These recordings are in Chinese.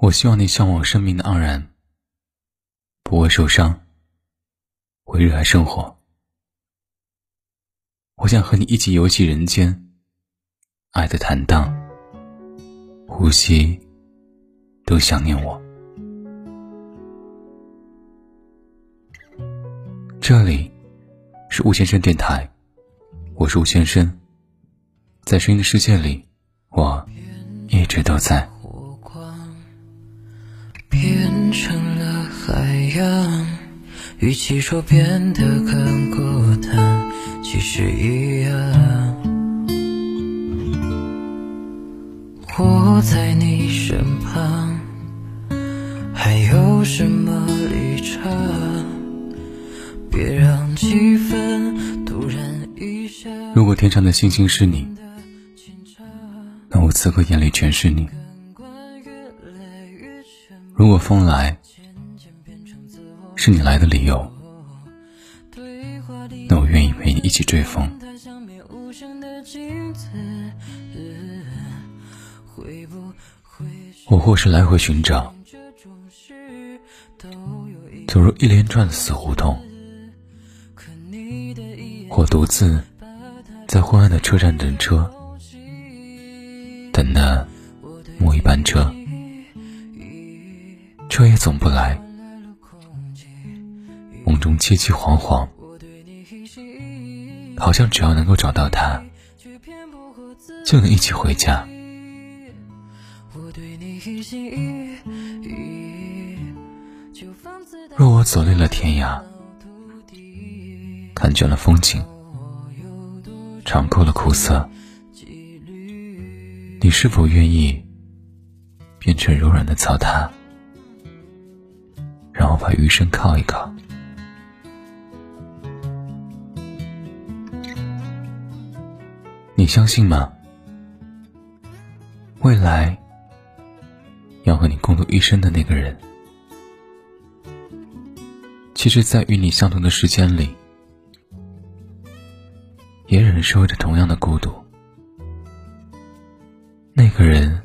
我希望你向往生命的盎然，不会受伤，会热爱生活。我想和你一起游戏人间，爱的坦荡，呼吸都想念我。这里是吴先生电台，我是吴先生，在声音的世界里，我一直都在。成了海洋，与其说变得更孤单，其实一样。我在你身旁，还有什么立场？别让气氛突然一下。如果天上的星星是你，那我此刻眼里全是你。如果风来，是你来的理由，那我愿意陪你一起追风。我或是来回寻找，走入一连串的死胡同，或独自在昏暗的车站等车，等那末一班车。车也总不来，梦中凄凄惶惶，好像只要能够找到他，就能一起回家。若我走累了天涯，看倦了风景，尝够了苦涩，你是否愿意变成柔软的草榻？我把余生靠一靠。你相信吗？未来要和你共度一生的那个人，其实，在与你相同的时间里，也忍受着同样的孤独。那个人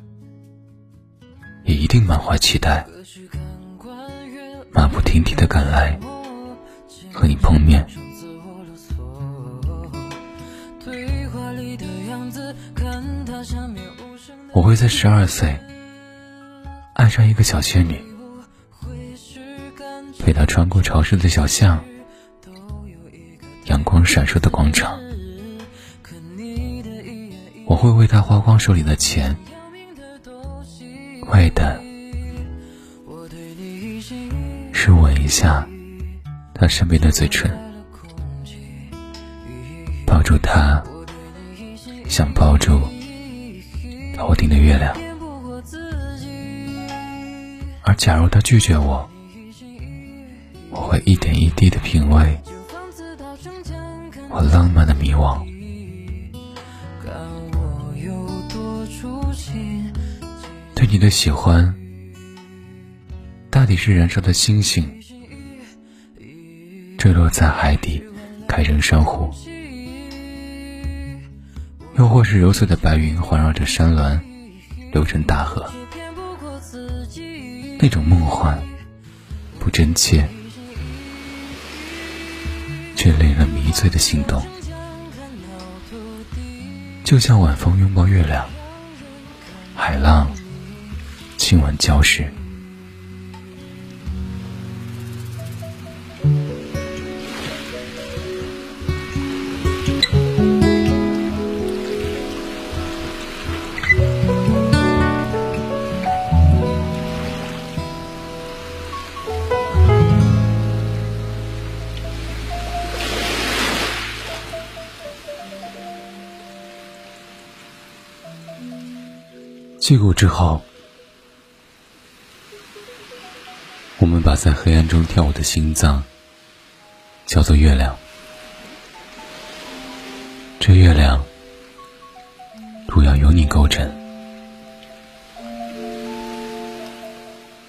也一定满怀期待。马不停蹄的赶来，和你碰面。我会在十二岁爱上一个小仙女，陪她穿过潮湿的小巷，阳光闪烁的广场。我会为她花光手里的钱，为的。是吻一下他身边的嘴唇，抱住他，想抱住头顶的月亮。而假如他拒绝我，我会一点一滴的品味我浪漫的迷惘。对你的喜欢。到底是燃烧的星星，坠落在海底，开成珊瑚；又或是揉碎的白云，环绕着山峦，流成大河。那种梦幻，不真切，却令人迷醉的心动，就像晚风拥抱月亮，海浪亲吻礁石。击鼓之后，我们把在黑暗中跳舞的心脏叫做月亮。这月亮主要由你构成。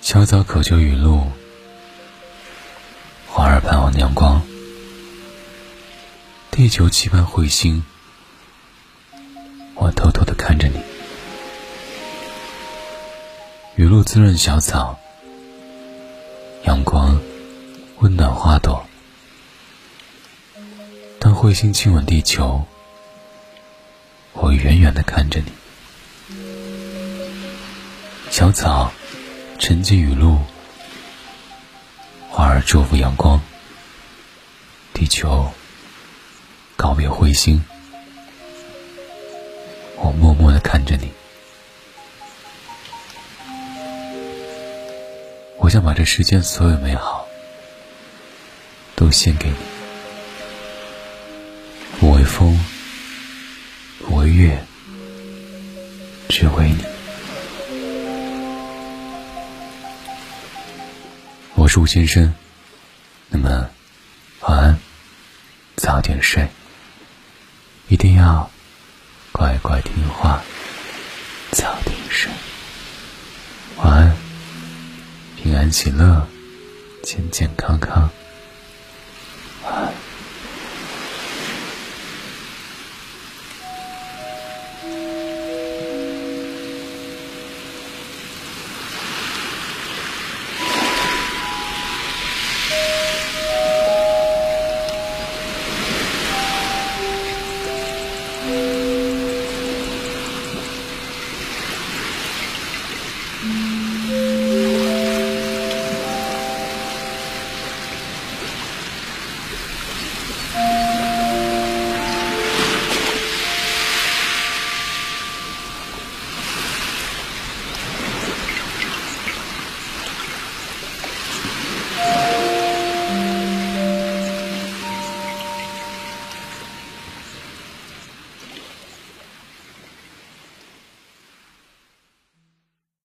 小草渴求雨露，花儿盼望阳光，地球期盼彗星。我偷偷的看着你。雨露滋润小草，阳光温暖花朵。当彗星亲吻地球，我远远的看着你。小草沉浸雨露，花儿祝福阳光，地球告别彗星。我默默的看着你，我想把这世间所有美好都献给你，不为风，不为月，只为你。我是吴先生，那么晚安，早点睡，一定要。乖乖听话，早点睡，晚安，平安喜乐，健健康康。